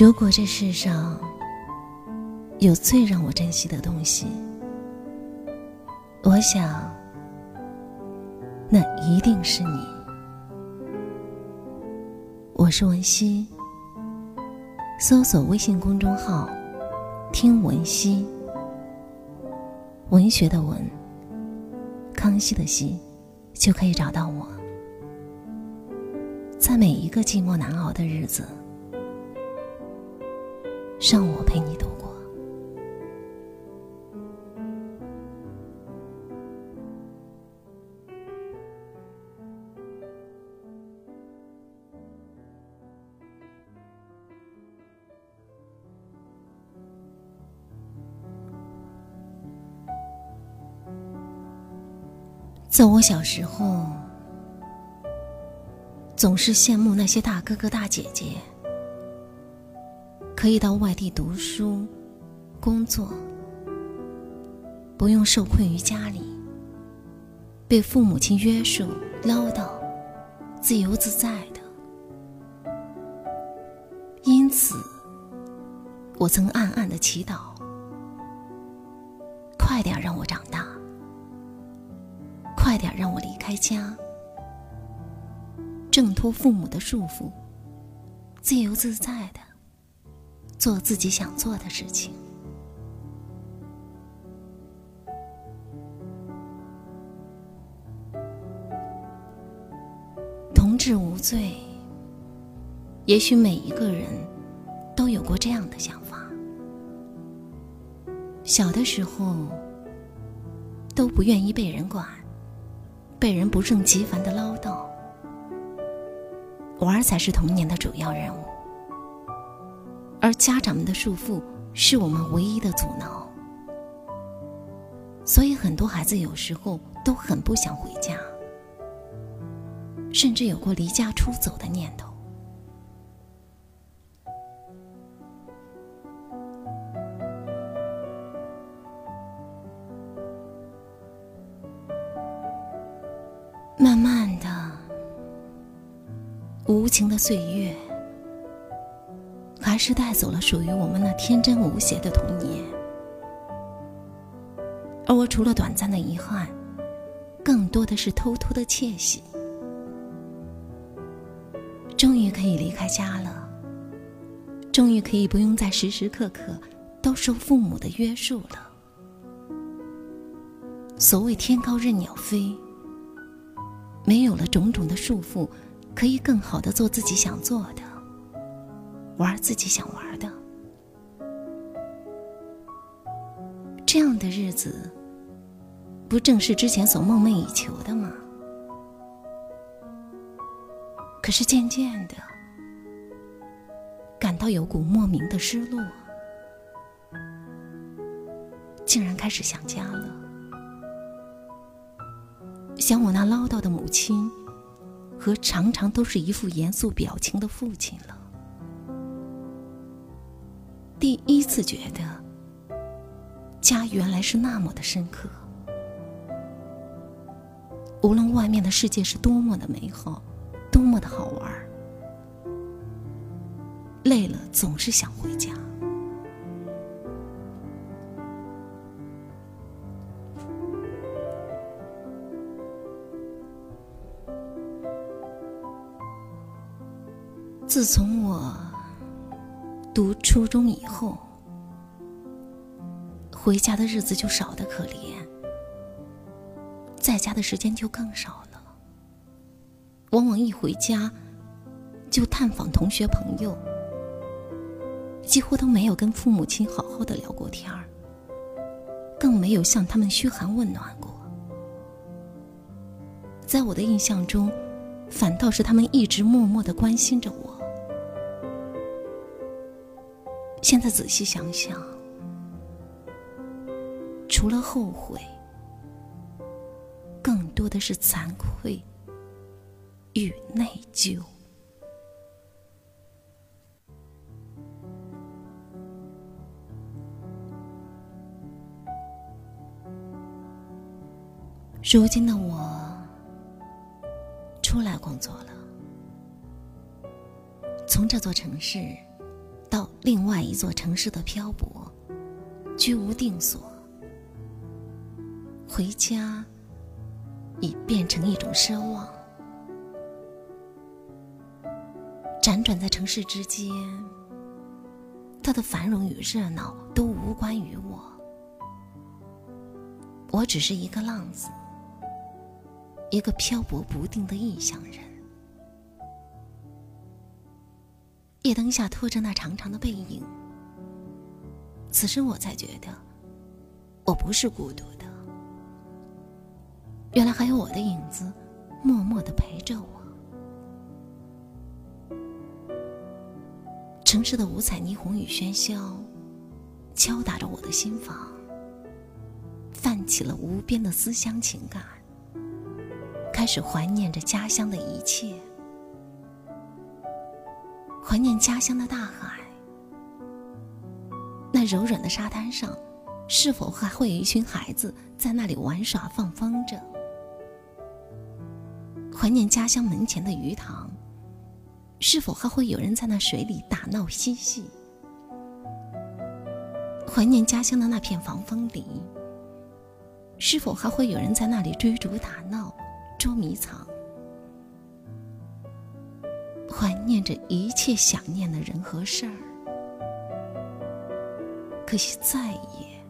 如果这世上有最让我珍惜的东西，我想，那一定是你。我是文熙，搜索微信公众号“听文熙”，文学的文，康熙的熙，就可以找到我。在每一个寂寞难熬的日子。让我陪你度过。在我小时候，总是羡慕那些大哥哥大姐姐。可以到外地读书、工作，不用受困于家里，被父母亲约束、唠叨，自由自在的。因此，我曾暗暗的祈祷：快点让我长大，快点让我离开家，挣脱父母的束缚，自由自在的。做自己想做的事情。同志无罪。也许每一个人都有过这样的想法：小的时候都不愿意被人管，被人不胜其烦的唠叨，玩才是童年的主要任务。而家长们的束缚是我们唯一的阻挠，所以很多孩子有时候都很不想回家，甚至有过离家出走的念头。慢慢的，无情的岁月。还是带走了属于我们那天真无邪的童年，而我除了短暂的遗憾，更多的是偷偷的窃喜。终于可以离开家了，终于可以不用再时时刻刻都受父母的约束了。所谓天高任鸟飞，没有了种种的束缚，可以更好的做自己想做的。玩自己想玩的，这样的日子，不正是之前所梦寐以求的吗？可是渐渐的，感到有股莫名的失落，竟然开始想家了，想我那唠叨的母亲和常常都是一副严肃表情的父亲了。第一次觉得，家原来是那么的深刻。无论外面的世界是多么的美好，多么的好玩，累了总是想回家。自从。读初中以后，回家的日子就少得可怜，在家的时间就更少了。往往一回家，就探访同学朋友，几乎都没有跟父母亲好好的聊过天儿，更没有向他们嘘寒问暖过。在我的印象中，反倒是他们一直默默的关心着我。现在仔细想想，除了后悔，更多的是惭愧与内疚。如今的我出来工作了，从这座城市。到另外一座城市的漂泊，居无定所。回家已变成一种奢望。辗转在城市之间，它的繁荣与热闹都无关于我。我只是一个浪子，一个漂泊不定的异乡人。夜灯下拖着那长长的背影，此时我才觉得，我不是孤独的。原来还有我的影子，默默的陪着我。城市的五彩霓虹与喧嚣，敲打着我的心房。泛起了无边的思乡情感，开始怀念着家乡的一切，怀念家乡的大海。那柔软的沙滩上，是否还会有一群孩子在那里玩耍放风筝？怀念家乡门前的鱼塘，是否还会有人在那水里打闹嬉戏？怀念家乡的那片防风林。是否还会有人在那里追逐打闹、捉迷藏？怀念着一切想念的人和事儿，可惜再也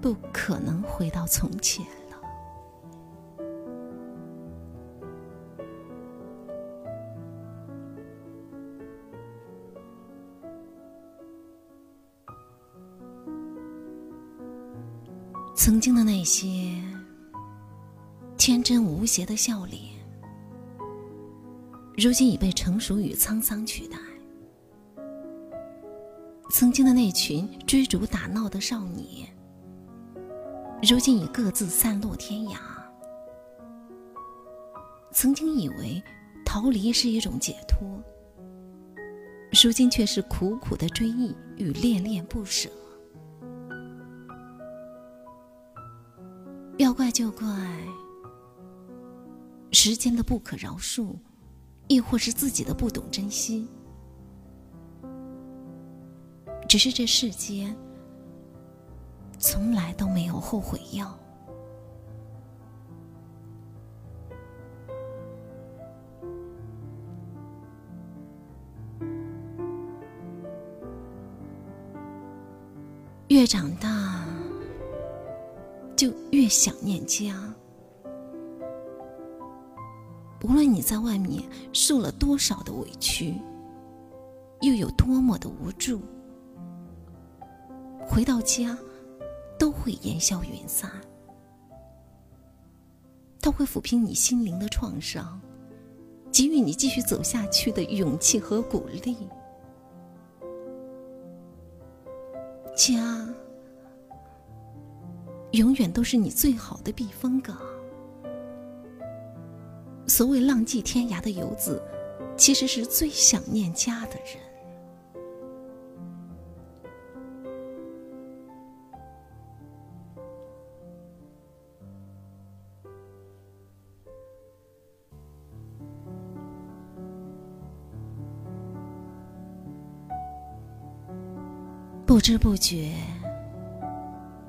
不可能回到从前了。曾经的那些天真无邪的笑脸，如今已被成熟与沧桑取代。曾经的那群追逐打闹的少年，如今已各自散落天涯。曾经以为逃离是一种解脱，如今却是苦苦的追忆与恋恋不舍。要怪就怪时间的不可饶恕，亦或是自己的不懂珍惜。只是这世间从来都没有后悔药。越长大。就越想念家。无论你在外面受了多少的委屈，又有多么的无助，回到家都会烟消云散。它会抚平你心灵的创伤，给予你继续走下去的勇气和鼓励。家。永远都是你最好的避风港。所谓浪迹天涯的游子，其实是最想念家的人。不知不觉。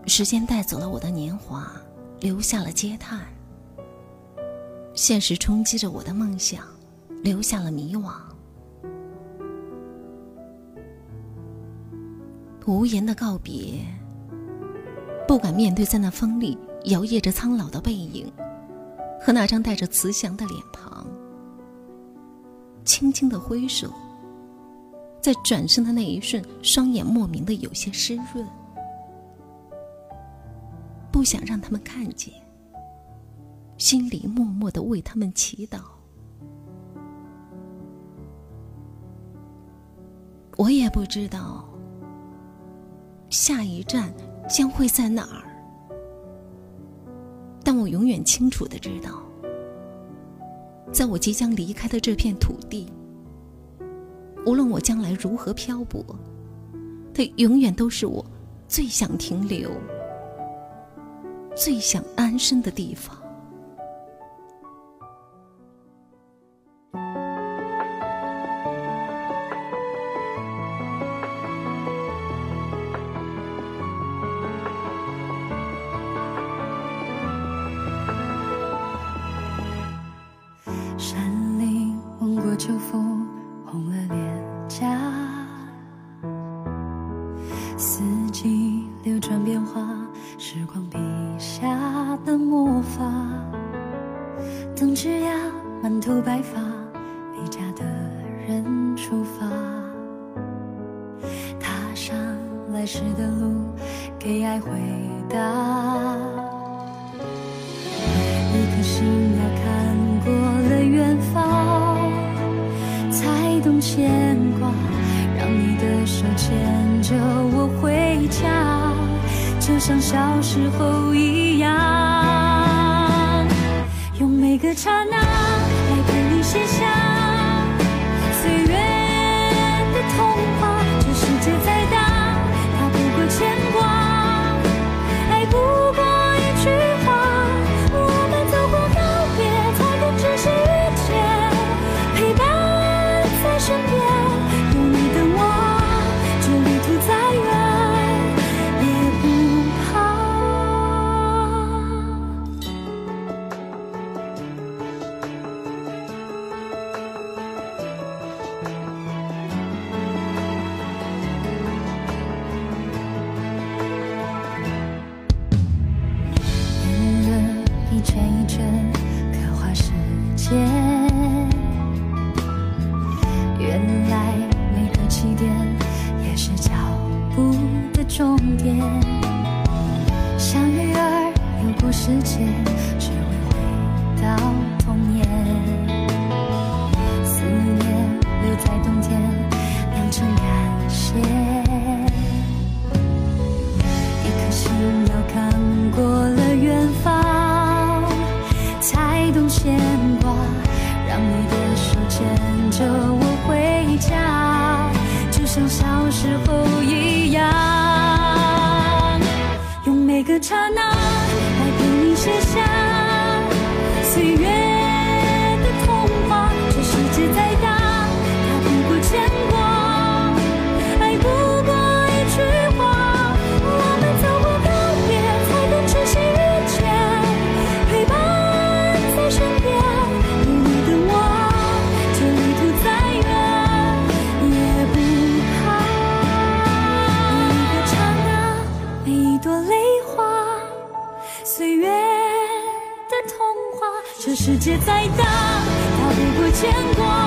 时间带走了我的年华，留下了嗟叹；现实冲击着我的梦想，留下了迷惘。无言的告别，不敢面对在那风里摇曳着苍老的背影，和那张带着慈祥的脸庞。轻轻的挥手，在转身的那一瞬，双眼莫名的有些湿润。不想让他们看见，心里默默的为他们祈祷。我也不知道下一站将会在哪儿，但我永远清楚的知道，在我即将离开的这片土地，无论我将来如何漂泊，它永远都是我最想停留。最想安身的地方。山林吻过秋风红了脸。牵挂让你的手牵着我回家。就像小时候一样用每个刹那来陪你写下岁月的童话这世界再大的刹那来陪你写下岁月的童话这世界再大牵挂